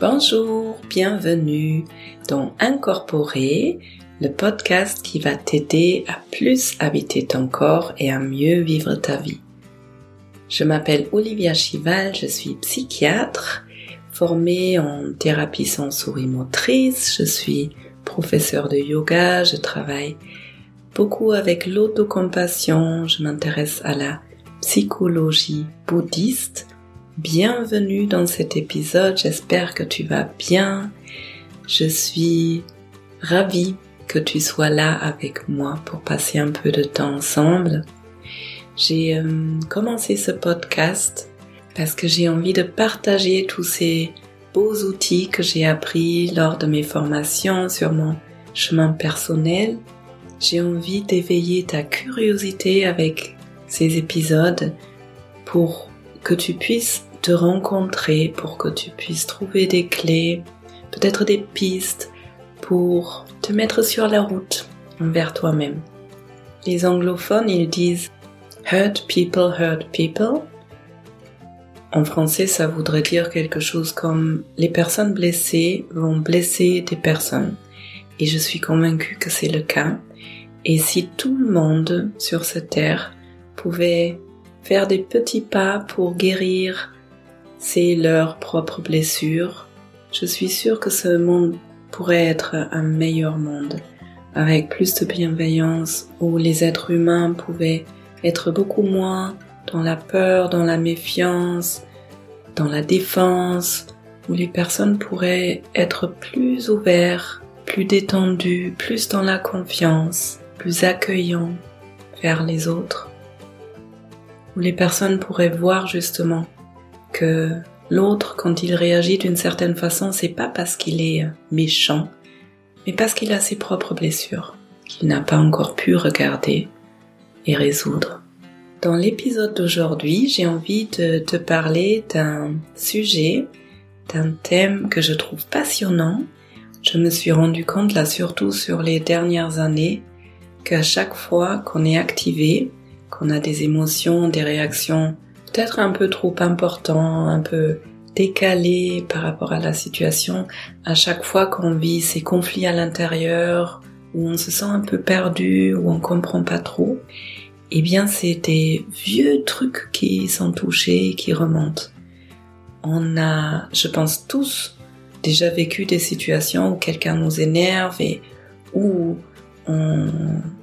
Bonjour, bienvenue dans Incorporer, le podcast qui va t'aider à plus habiter ton corps et à mieux vivre ta vie. Je m'appelle Olivia Chival, je suis psychiatre, formée en thérapie sensorimotrice, je suis professeur de yoga, je travaille beaucoup avec l'autocompassion, je m'intéresse à la psychologie bouddhiste. Bienvenue dans cet épisode, j'espère que tu vas bien. Je suis ravie que tu sois là avec moi pour passer un peu de temps ensemble. J'ai euh, commencé ce podcast parce que j'ai envie de partager tous ces beaux outils que j'ai appris lors de mes formations sur mon chemin personnel. J'ai envie d'éveiller ta curiosité avec ces épisodes pour que tu puisses te rencontrer, pour que tu puisses trouver des clés, peut-être des pistes pour te mettre sur la route envers toi-même. Les anglophones, ils disent Hurt people hurt people. En français, ça voudrait dire quelque chose comme les personnes blessées vont blesser des personnes. Et je suis convaincue que c'est le cas. Et si tout le monde sur cette terre pouvaient faire des petits pas pour guérir ces leurs propres blessures, je suis sûre que ce monde pourrait être un meilleur monde, avec plus de bienveillance, où les êtres humains pouvaient être beaucoup moins dans la peur, dans la méfiance, dans la défense, où les personnes pourraient être plus ouverts, plus détendus, plus dans la confiance, plus accueillants vers les autres. Où les personnes pourraient voir justement que l'autre, quand il réagit d'une certaine façon, c'est pas parce qu'il est méchant, mais parce qu'il a ses propres blessures qu'il n'a pas encore pu regarder et résoudre. Dans l'épisode d'aujourd'hui, j'ai envie de te parler d'un sujet, d'un thème que je trouve passionnant. Je me suis rendu compte là surtout sur les dernières années qu'à chaque fois qu'on est activé qu'on a des émotions, des réactions peut-être un peu trop importantes, un peu décalées par rapport à la situation, à chaque fois qu'on vit ces conflits à l'intérieur, où on se sent un peu perdu, où on comprend pas trop, eh bien c'est des vieux trucs qui sont touchés, qui remontent. On a, je pense tous, déjà vécu des situations où quelqu'un nous énerve et où on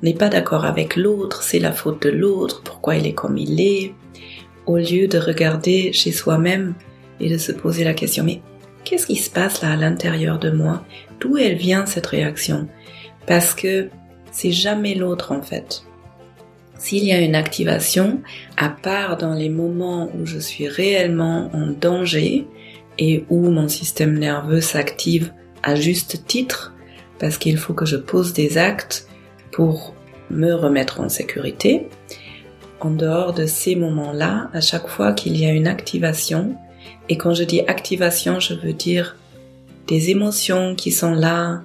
n'est pas d'accord avec l'autre, c'est la faute de l'autre, pourquoi il est comme il est, au lieu de regarder chez soi-même et de se poser la question, mais qu'est-ce qui se passe là à l'intérieur de moi? D'où elle vient cette réaction? Parce que c'est jamais l'autre en fait. S'il y a une activation, à part dans les moments où je suis réellement en danger et où mon système nerveux s'active à juste titre, parce qu'il faut que je pose des actes pour me remettre en sécurité. En dehors de ces moments-là, à chaque fois qu'il y a une activation, et quand je dis activation, je veux dire des émotions qui sont là,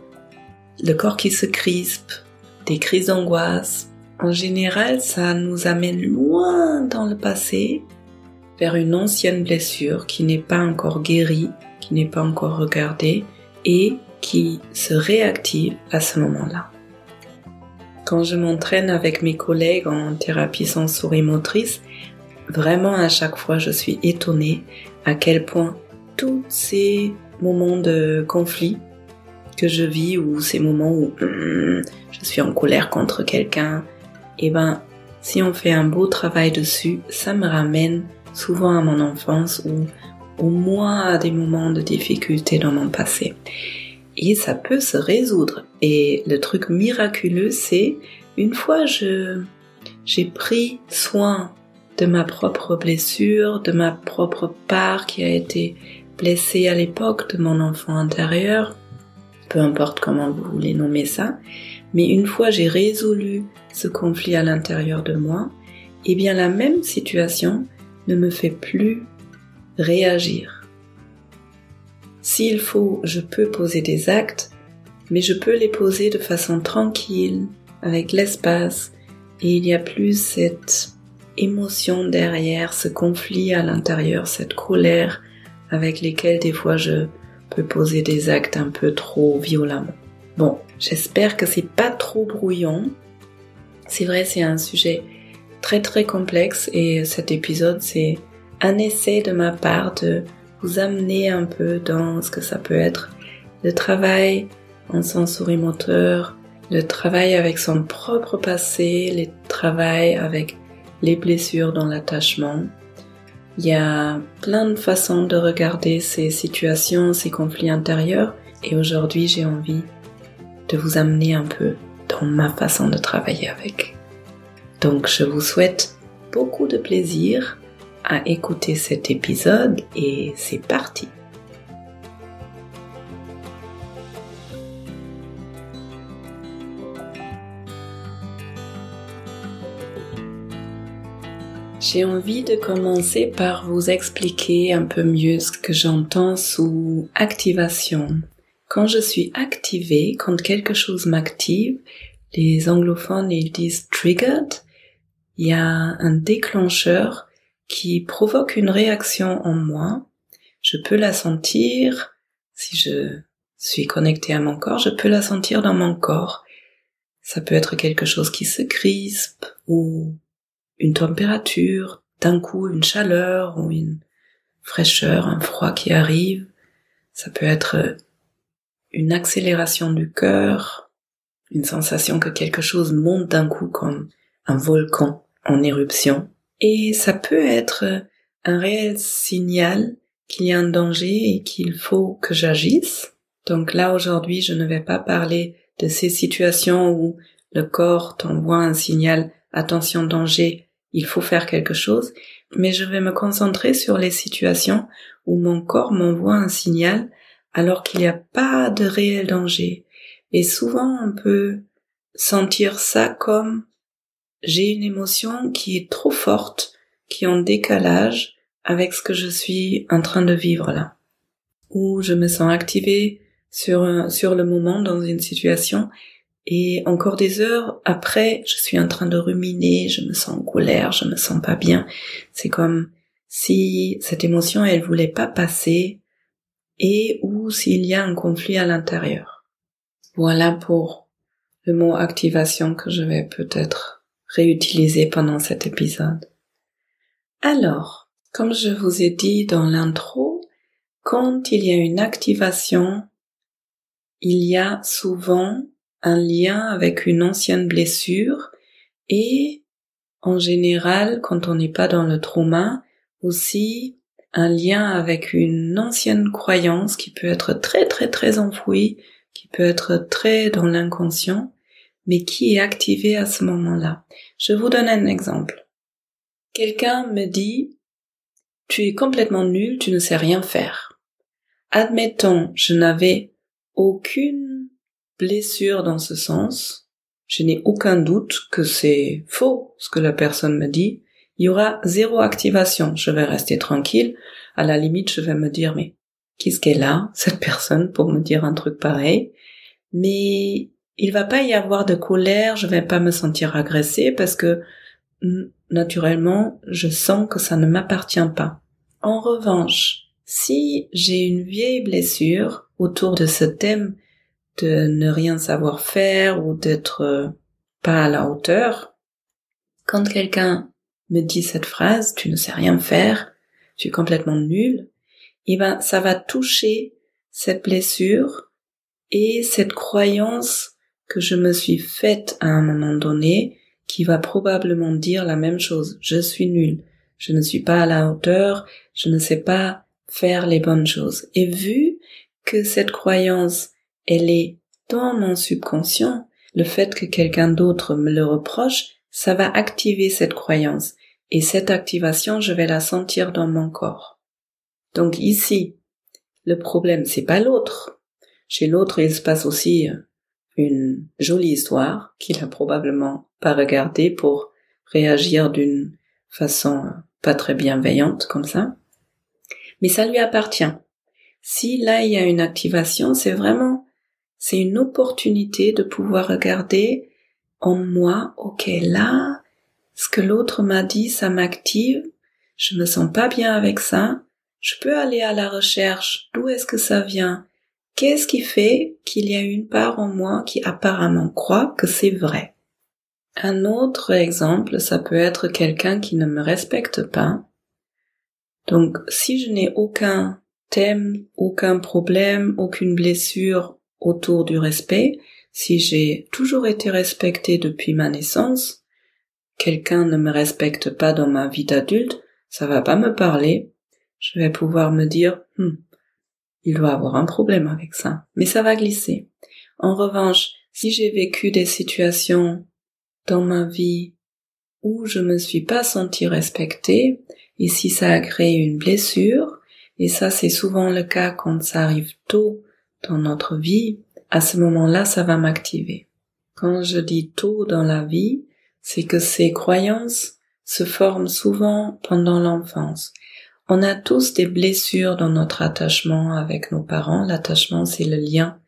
le corps qui se crispe, des crises d'angoisse. En général, ça nous amène loin dans le passé, vers une ancienne blessure qui n'est pas encore guérie, qui n'est pas encore regardée, et qui se réactive à ce moment-là. Quand je m'entraîne avec mes collègues en thérapie sensorimotrice, vraiment à chaque fois je suis étonnée à quel point tous ces moments de conflit que je vis ou ces moments où hum, je suis en colère contre quelqu'un, et eh ben si on fait un beau travail dessus, ça me ramène souvent à mon enfance ou au moins à des moments de difficulté dans mon passé et ça peut se résoudre. Et le truc miraculeux, c'est une fois je j'ai pris soin de ma propre blessure, de ma propre part qui a été blessée à l'époque de mon enfant intérieur, peu importe comment vous voulez nommer ça, mais une fois j'ai résolu ce conflit à l'intérieur de moi, eh bien la même situation ne me fait plus réagir. S'il faut, je peux poser des actes, mais je peux les poser de façon tranquille, avec l'espace, et il y a plus cette émotion derrière, ce conflit à l'intérieur, cette colère avec lesquelles des fois je peut poser des actes un peu trop violemment. Bon, j'espère que c'est pas trop brouillon. C'est vrai, c'est un sujet très très complexe et cet épisode c'est un essai de ma part de vous amener un peu dans ce que ça peut être le travail en sensorimoteur, le travail avec son propre passé, le travail avec les blessures dans l'attachement. Il y a plein de façons de regarder ces situations, ces conflits intérieurs et aujourd'hui j'ai envie de vous amener un peu dans ma façon de travailler avec. Donc je vous souhaite beaucoup de plaisir à écouter cet épisode et c'est parti. J'ai envie de commencer par vous expliquer un peu mieux ce que j'entends sous activation. Quand je suis activé, quand quelque chose m'active, les anglophones ils disent triggered, il y a un déclencheur qui provoque une réaction en moi. Je peux la sentir, si je suis connecté à mon corps, je peux la sentir dans mon corps. Ça peut être quelque chose qui se crispe ou une température, d'un coup une chaleur ou une fraîcheur, un froid qui arrive. Ça peut être une accélération du cœur, une sensation que quelque chose monte d'un coup comme un volcan en éruption. Et ça peut être un réel signal qu'il y a un danger et qu'il faut que j'agisse. Donc là aujourd'hui je ne vais pas parler de ces situations où le corps t'envoie un signal attention danger, il faut faire quelque chose, mais je vais me concentrer sur les situations où mon corps m'envoie un signal alors qu'il n'y a pas de réel danger. Et souvent on peut sentir ça comme j'ai une émotion qui est trop forte, qui est en décalage avec ce que je suis en train de vivre là. Ou je me sens activée sur, sur le moment dans une situation et encore des heures après, je suis en train de ruminer, je me sens en colère, je me sens pas bien. C'est comme si cette émotion, elle voulait pas passer et ou s'il y a un conflit à l'intérieur. Voilà pour le mot activation que je vais peut-être réutiliser pendant cet épisode. Alors, comme je vous ai dit dans l'intro, quand il y a une activation, il y a souvent un lien avec une ancienne blessure et en général, quand on n'est pas dans le trauma, aussi un lien avec une ancienne croyance qui peut être très très très enfouie, qui peut être très dans l'inconscient, mais qui est activée à ce moment-là? Je vous donne un exemple. Quelqu'un me dit, tu es complètement nul, tu ne sais rien faire. Admettons, je n'avais aucune blessure dans ce sens, je n'ai aucun doute que c'est faux ce que la personne me dit. Il y aura zéro activation. Je vais rester tranquille. À la limite, je vais me dire, mais qu'est-ce qu'elle a, cette personne, pour me dire un truc pareil? Mais il va pas y avoir de colère, je vais pas me sentir agressée parce que, naturellement, je sens que ça ne m'appartient pas. En revanche, si j'ai une vieille blessure autour de ce thème de ne rien savoir faire ou d'être euh, pas à la hauteur. Quand quelqu'un me dit cette phrase, tu ne sais rien faire, tu es complètement nul, eh ben, ça va toucher cette blessure et cette croyance que je me suis faite à un moment donné qui va probablement dire la même chose. Je suis nul. Je ne suis pas à la hauteur. Je ne sais pas faire les bonnes choses. Et vu que cette croyance elle est dans mon subconscient. Le fait que quelqu'un d'autre me le reproche, ça va activer cette croyance. Et cette activation, je vais la sentir dans mon corps. Donc ici, le problème, c'est pas l'autre. Chez l'autre, il se passe aussi une jolie histoire qu'il a probablement pas regardée pour réagir d'une façon pas très bienveillante comme ça. Mais ça lui appartient. Si là il y a une activation, c'est vraiment c'est une opportunité de pouvoir regarder en moi, ok, là, ce que l'autre m'a dit, ça m'active, je me sens pas bien avec ça, je peux aller à la recherche d'où est-ce que ça vient, qu'est-ce qui fait qu'il y a une part en moi qui apparemment croit que c'est vrai? Un autre exemple, ça peut être quelqu'un qui ne me respecte pas. Donc si je n'ai aucun thème, aucun problème, aucune blessure autour du respect, si j'ai toujours été respecté depuis ma naissance, quelqu'un ne me respecte pas dans ma vie d'adulte, ça va pas me parler. Je vais pouvoir me dire, hmm, il doit avoir un problème avec ça. Mais ça va glisser. En revanche, si j'ai vécu des situations dans ma vie où je me suis pas senti respectée, et si ça a créé une blessure, et ça c'est souvent le cas quand ça arrive tôt dans notre vie, à ce moment-là ça va m'activer. Quand je dis tôt dans la vie, c'est que ces croyances se forment souvent pendant l'enfance. On a tous des blessures dans notre attachement avec nos parents. L'attachement, c'est le lien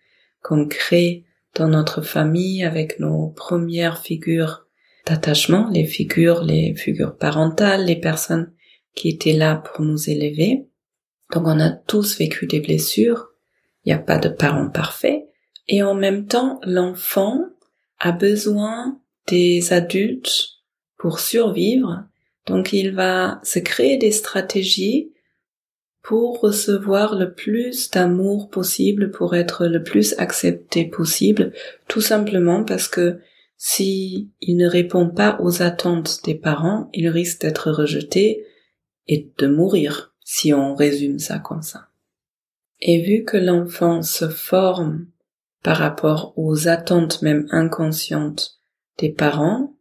qu'on crée dans notre famille avec nos premières figures d'attachement, les figures, les figures parentales, les personnes qui étaient là pour nous élever. Donc on a tous vécu des blessures. Il n'y a pas de parents parfaits. Et en même temps, l'enfant a besoin des adultes pour survivre. Donc il va se créer des stratégies pour recevoir le plus d'amour possible, pour être le plus accepté possible, tout simplement parce que si il ne répond pas aux attentes des parents, il risque d'être rejeté et de mourir, si on résume ça comme ça. Et vu que l'enfant se forme par rapport aux attentes même inconscientes des parents,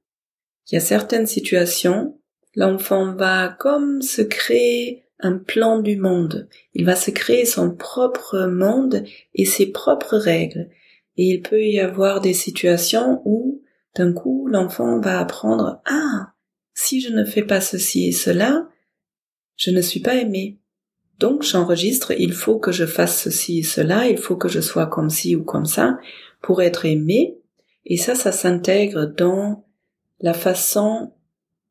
il y a certaines situations, l'enfant va comme se créer un plan du monde. Il va se créer son propre monde et ses propres règles. Et il peut y avoir des situations où, d'un coup, l'enfant va apprendre, ah, si je ne fais pas ceci et cela, je ne suis pas aimé. Donc j'enregistre, il faut que je fasse ceci et cela, il faut que je sois comme ci ou comme ça pour être aimé. Et ça, ça s'intègre dans la façon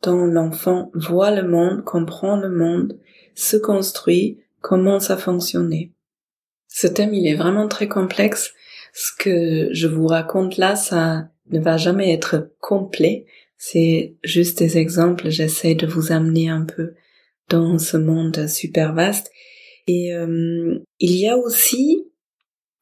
dont l'enfant voit le monde, comprend le monde, se construit, commence à fonctionner. Ce thème, il est vraiment très complexe. Ce que je vous raconte là, ça ne va jamais être complet. C'est juste des exemples. J'essaie de vous amener un peu dans ce monde super vaste. Et euh, il y a aussi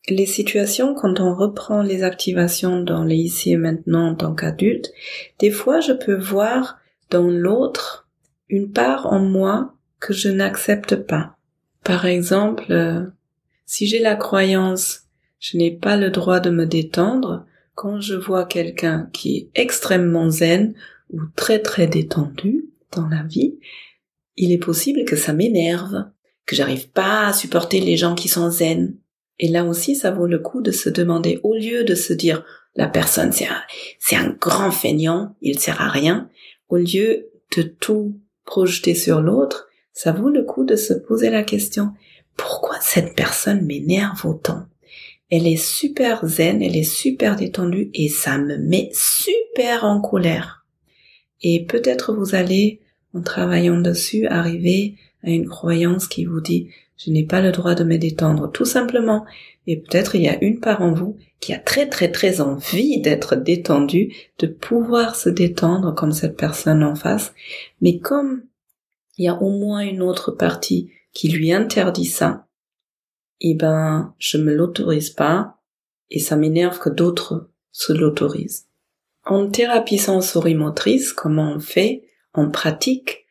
les situations quand on reprend les activations dans les ici et maintenant en tant qu'adulte. Des fois, je peux voir dans l'autre une part en moi que je n'accepte pas. Par exemple, euh, si j'ai la croyance je n'ai pas le droit de me détendre, quand je vois quelqu'un qui est extrêmement zen ou très très détendu dans la vie, il est possible que ça m'énerve, que j'arrive pas à supporter les gens qui sont zen. Et là aussi, ça vaut le coup de se demander, au lieu de se dire, la personne, c'est un, un grand feignant, il sert à rien, au lieu de tout projeter sur l'autre, ça vaut le coup de se poser la question, pourquoi cette personne m'énerve autant? Elle est super zen, elle est super détendue et ça me met super en colère. Et peut-être vous allez, en travaillant dessus, arriver à une croyance qui vous dit je n'ai pas le droit de me détendre tout simplement. Et peut-être il y a une part en vous qui a très très très envie d'être détendue, de pouvoir se détendre comme cette personne en face. Mais comme il y a au moins une autre partie qui lui interdit ça, eh ben, je me l'autorise pas et ça m'énerve que d'autres se l'autorisent. En thérapie sensorimotrice, comment on fait? En pratique?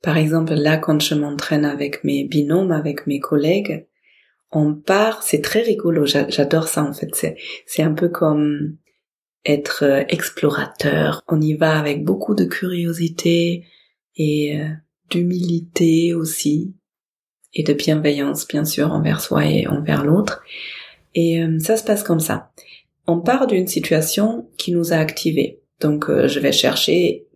Par exemple, là, quand je m'entraîne avec mes binômes, avec mes collègues, on part, c'est très rigolo, j'adore ça en fait, c'est, un peu comme être euh, explorateur. On y va avec beaucoup de curiosité et euh, d'humilité aussi et de bienveillance bien sûr envers soi et envers l'autre. Et euh, ça se passe comme ça. On part d'une situation qui nous a activés. Donc je vais chercher,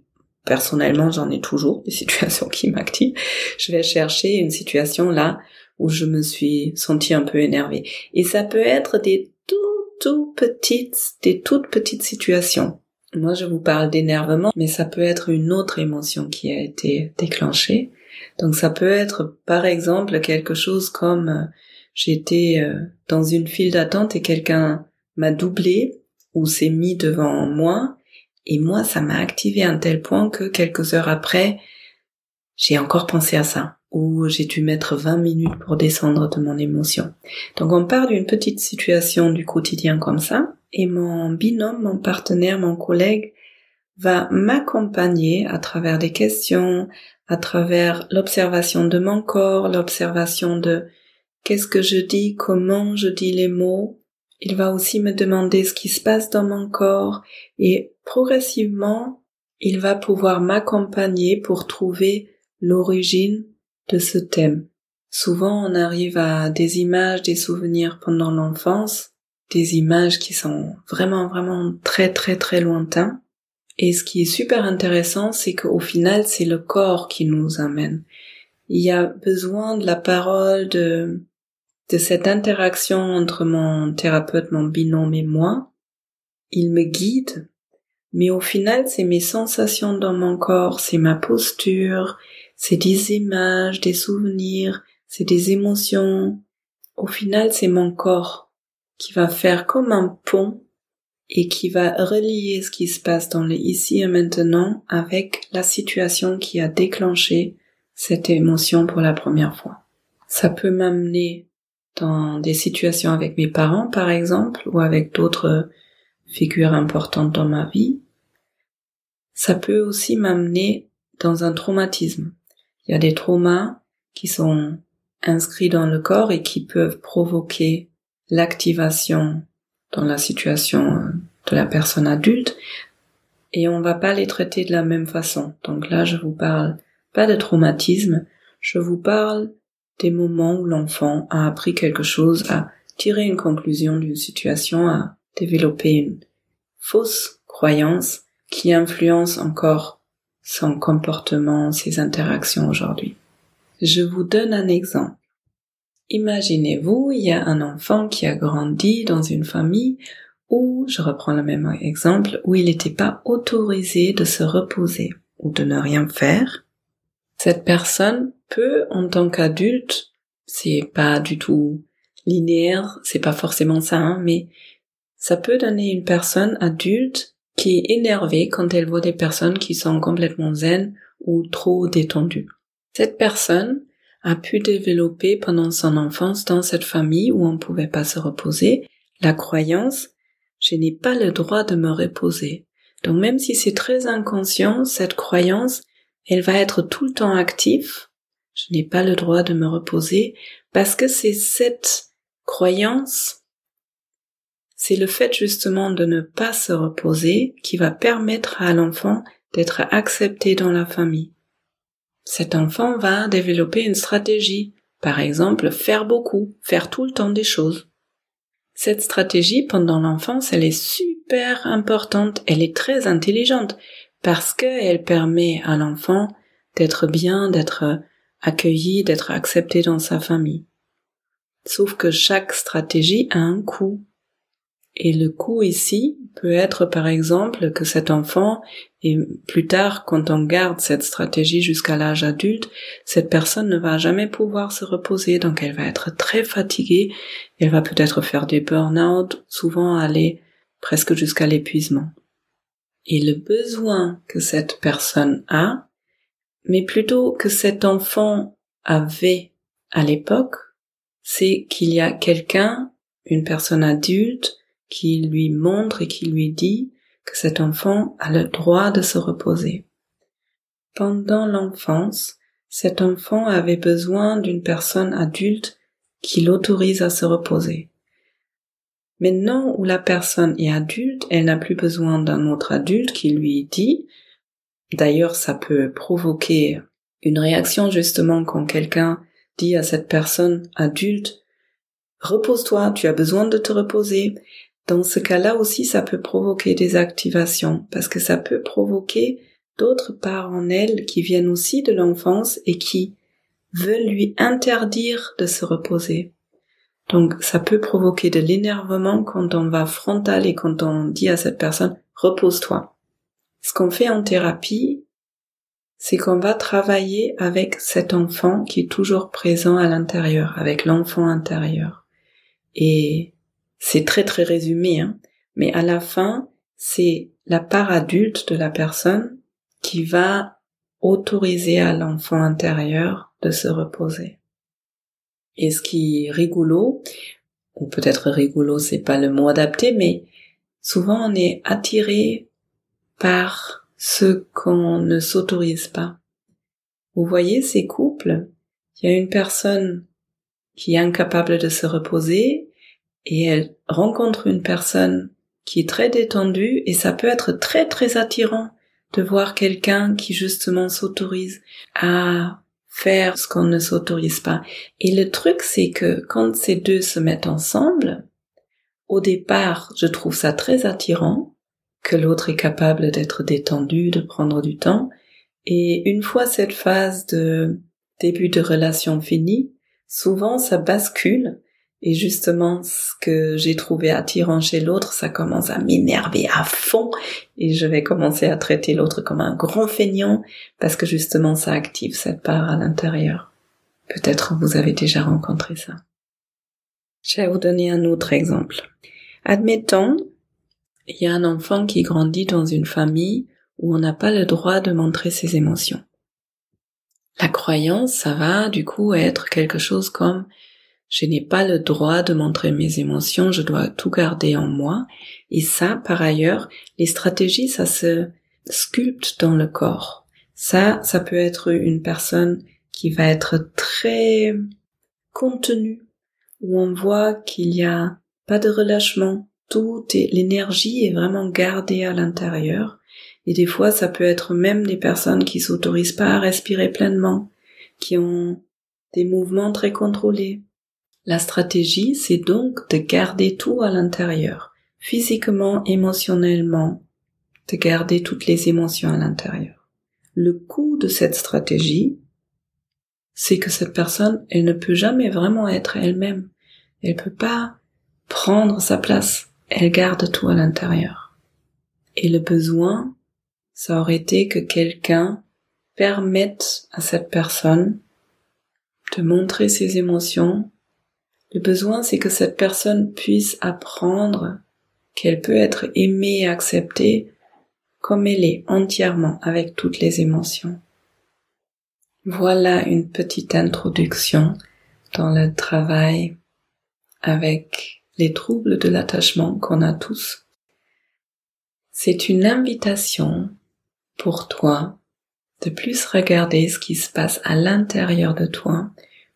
personnellement j'en ai toujours des situations qui m'activent, je vais chercher une situation là où je me suis sentie un peu énervée. Et ça peut être des tout tout petites, des toutes petites situations. Moi, je vous parle d'énervement, mais ça peut être une autre émotion qui a été déclenchée. Donc ça peut être par exemple quelque chose comme euh, j'étais euh, dans une file d'attente et quelqu'un m'a doublé ou s'est mis devant moi et moi ça m'a activé à un tel point que quelques heures après j'ai encore pensé à ça ou j'ai dû mettre 20 minutes pour descendre de mon émotion. Donc on part d'une petite situation du quotidien comme ça et mon binôme, mon partenaire, mon collègue va m'accompagner à travers des questions, à travers l'observation de mon corps, l'observation de qu'est-ce que je dis, comment je dis les mots. Il va aussi me demander ce qui se passe dans mon corps et progressivement, il va pouvoir m'accompagner pour trouver l'origine de ce thème. Souvent, on arrive à des images, des souvenirs pendant l'enfance, des images qui sont vraiment, vraiment très, très, très lointains. Et ce qui est super intéressant, c'est qu'au final, c'est le corps qui nous amène. Il y a besoin de la parole, de, de cette interaction entre mon thérapeute, mon binôme et moi. Il me guide, mais au final, c'est mes sensations dans mon corps, c'est ma posture, c'est des images, des souvenirs, c'est des émotions. Au final, c'est mon corps qui va faire comme un pont et qui va relier ce qui se passe dans le ici et maintenant avec la situation qui a déclenché cette émotion pour la première fois. Ça peut m'amener dans des situations avec mes parents, par exemple, ou avec d'autres figures importantes dans ma vie. Ça peut aussi m'amener dans un traumatisme. Il y a des traumas qui sont inscrits dans le corps et qui peuvent provoquer l'activation dans la situation euh, de la personne adulte et on va pas les traiter de la même façon. Donc là, je vous parle pas de traumatisme, je vous parle des moments où l'enfant a appris quelque chose, a tiré une conclusion d'une situation, a développé une fausse croyance qui influence encore son comportement, ses interactions aujourd'hui. Je vous donne un exemple. Imaginez-vous, il y a un enfant qui a grandi dans une famille où, je reprends le même exemple, où il n'était pas autorisé de se reposer ou de ne rien faire. Cette personne peut, en tant qu'adulte, c'est pas du tout linéaire, c'est pas forcément ça, hein, mais ça peut donner une personne adulte qui est énervée quand elle voit des personnes qui sont complètement zen ou trop détendues. Cette personne a pu développer pendant son enfance dans cette famille où on ne pouvait pas se reposer la croyance je n'ai pas le droit de me reposer. Donc même si c'est très inconscient, cette croyance, elle va être tout le temps active. Je n'ai pas le droit de me reposer parce que c'est cette croyance, c'est le fait justement de ne pas se reposer qui va permettre à l'enfant d'être accepté dans la famille. Cet enfant va développer une stratégie, par exemple faire beaucoup, faire tout le temps des choses. Cette stratégie pendant l'enfance, elle est super importante, elle est très intelligente parce qu'elle permet à l'enfant d'être bien, d'être accueilli, d'être accepté dans sa famille. Sauf que chaque stratégie a un coût. Et le coût ici peut être par exemple que cet enfant, et plus tard quand on garde cette stratégie jusqu'à l'âge adulte, cette personne ne va jamais pouvoir se reposer, donc elle va être très fatiguée, elle va peut-être faire des burn-out, souvent aller presque jusqu'à l'épuisement. Et le besoin que cette personne a, mais plutôt que cet enfant avait à l'époque, c'est qu'il y a quelqu'un, une personne adulte, qui lui montre et qui lui dit que cet enfant a le droit de se reposer. Pendant l'enfance, cet enfant avait besoin d'une personne adulte qui l'autorise à se reposer. Maintenant où la personne est adulte, elle n'a plus besoin d'un autre adulte qui lui dit, d'ailleurs ça peut provoquer une réaction justement quand quelqu'un dit à cette personne adulte, repose-toi, tu as besoin de te reposer, dans ce cas-là aussi, ça peut provoquer des activations parce que ça peut provoquer d'autres parts en elle qui viennent aussi de l'enfance et qui veulent lui interdire de se reposer. Donc ça peut provoquer de l'énervement quand on va frontal et quand on dit à cette personne repose-toi. Ce qu'on fait en thérapie, c'est qu'on va travailler avec cet enfant qui est toujours présent à l'intérieur, avec l'enfant intérieur. Et c'est très très résumé, hein, mais à la fin, c'est la part adulte de la personne qui va autoriser à l'enfant intérieur de se reposer. Et ce qui est rigolo, ou peut-être rigolo, c'est pas le mot adapté, mais souvent on est attiré par ce qu'on ne s'autorise pas. Vous voyez ces couples, il y a une personne qui est incapable de se reposer et elle rencontre une personne qui est très détendue et ça peut être très très attirant de voir quelqu'un qui justement s'autorise à faire ce qu'on ne s'autorise pas. Et le truc, c'est que quand ces deux se mettent ensemble, au départ, je trouve ça très attirant que l'autre est capable d'être détendu, de prendre du temps. Et une fois cette phase de début de relation finie, souvent ça bascule et justement, ce que j'ai trouvé attirant chez l'autre, ça commence à m'énerver à fond et je vais commencer à traiter l'autre comme un grand feignant parce que justement, ça active cette part à l'intérieur. Peut-être vous avez déjà rencontré ça. Je vais vous donner un autre exemple. Admettons, il y a un enfant qui grandit dans une famille où on n'a pas le droit de montrer ses émotions. La croyance, ça va du coup être quelque chose comme je n'ai pas le droit de montrer mes émotions, je dois tout garder en moi. Et ça, par ailleurs, les stratégies, ça se sculpte dans le corps. Ça, ça peut être une personne qui va être très contenue, où on voit qu'il n'y a pas de relâchement, tout est, l'énergie est vraiment gardée à l'intérieur. Et des fois, ça peut être même des personnes qui s'autorisent pas à respirer pleinement, qui ont des mouvements très contrôlés, la stratégie, c'est donc de garder tout à l'intérieur, physiquement, émotionnellement, de garder toutes les émotions à l'intérieur. Le coût de cette stratégie, c'est que cette personne, elle ne peut jamais vraiment être elle-même. Elle peut pas prendre sa place. Elle garde tout à l'intérieur. Et le besoin, ça aurait été que quelqu'un permette à cette personne de montrer ses émotions le besoin, c'est que cette personne puisse apprendre qu'elle peut être aimée et acceptée comme elle est entièrement avec toutes les émotions. Voilà une petite introduction dans le travail avec les troubles de l'attachement qu'on a tous. C'est une invitation pour toi de plus regarder ce qui se passe à l'intérieur de toi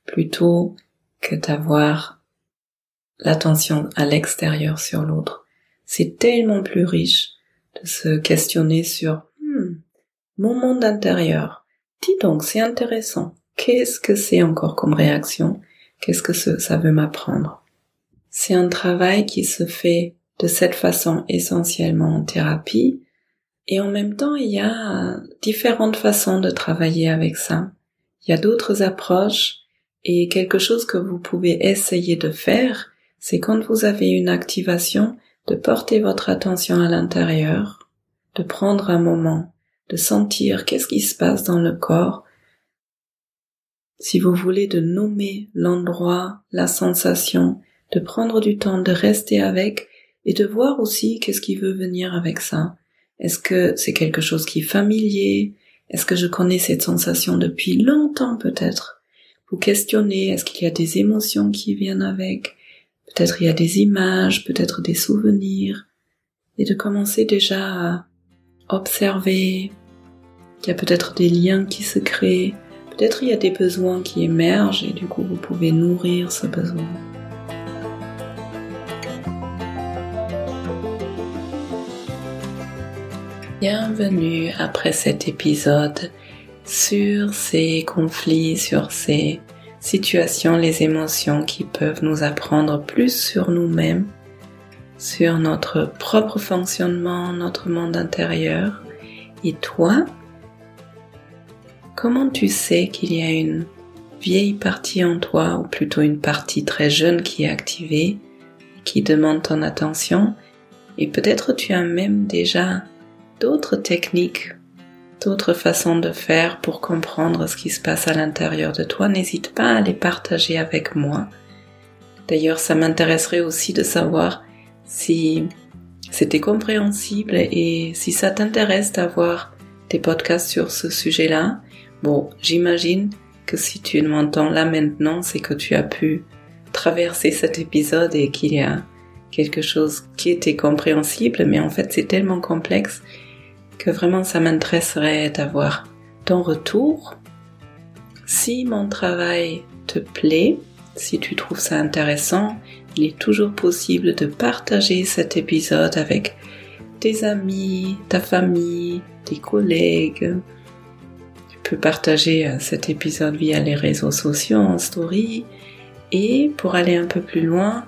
plutôt que d'avoir l'attention à l'extérieur sur l'autre. C'est tellement plus riche de se questionner sur hmm, mon monde intérieur. Dis donc, c'est intéressant. Qu'est-ce que c'est encore comme réaction? Qu'est-ce que ça veut m'apprendre? C'est un travail qui se fait de cette façon essentiellement en thérapie et en même temps il y a différentes façons de travailler avec ça. Il y a d'autres approches et quelque chose que vous pouvez essayer de faire, c'est quand vous avez une activation, de porter votre attention à l'intérieur, de prendre un moment, de sentir qu'est-ce qui se passe dans le corps. Si vous voulez de nommer l'endroit, la sensation, de prendre du temps de rester avec et de voir aussi qu'est-ce qui veut venir avec ça. Est-ce que c'est quelque chose qui est familier? Est-ce que je connais cette sensation depuis longtemps peut-être? Vous questionnez, est-ce qu'il y a des émotions qui viennent avec, peut-être il y a des images, peut-être des souvenirs, et de commencer déjà à observer, il y a peut-être des liens qui se créent, peut-être il y a des besoins qui émergent et du coup vous pouvez nourrir ce besoin. Bienvenue après cet épisode sur ces conflits, sur ces situations, les émotions qui peuvent nous apprendre plus sur nous-mêmes, sur notre propre fonctionnement, notre monde intérieur. Et toi, comment tu sais qu'il y a une vieille partie en toi, ou plutôt une partie très jeune qui est activée, qui demande ton attention, et peut-être tu as même déjà d'autres techniques d'autres façons de faire pour comprendre ce qui se passe à l'intérieur de toi, n'hésite pas à les partager avec moi. D'ailleurs, ça m'intéresserait aussi de savoir si c'était compréhensible et si ça t'intéresse d'avoir des podcasts sur ce sujet-là. Bon, j'imagine que si tu m'entends là maintenant, c'est que tu as pu traverser cet épisode et qu'il y a quelque chose qui était compréhensible, mais en fait c'est tellement complexe que vraiment ça m'intéresserait d'avoir ton retour. Si mon travail te plaît, si tu trouves ça intéressant, il est toujours possible de partager cet épisode avec tes amis, ta famille, tes collègues. Tu peux partager euh, cet épisode via les réseaux sociaux en story. Et pour aller un peu plus loin,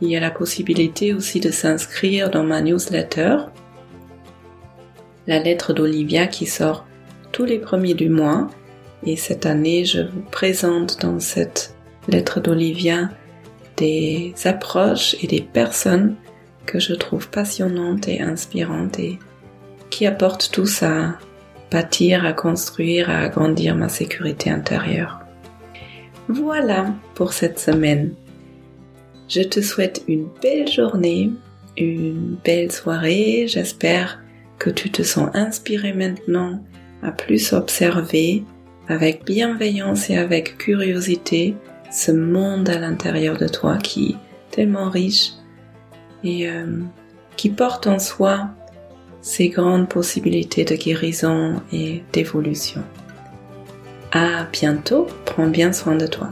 il y a la possibilité aussi de s'inscrire dans ma newsletter la lettre d'Olivia qui sort tous les premiers du mois. Et cette année, je vous présente dans cette lettre d'Olivia des approches et des personnes que je trouve passionnantes et inspirantes et qui apportent tous à bâtir, à construire, à agrandir ma sécurité intérieure. Voilà pour cette semaine. Je te souhaite une belle journée, une belle soirée. J'espère que tu te sens inspiré maintenant à plus observer avec bienveillance et avec curiosité ce monde à l'intérieur de toi qui est tellement riche et euh, qui porte en soi ces grandes possibilités de guérison et d'évolution. À bientôt, prends bien soin de toi.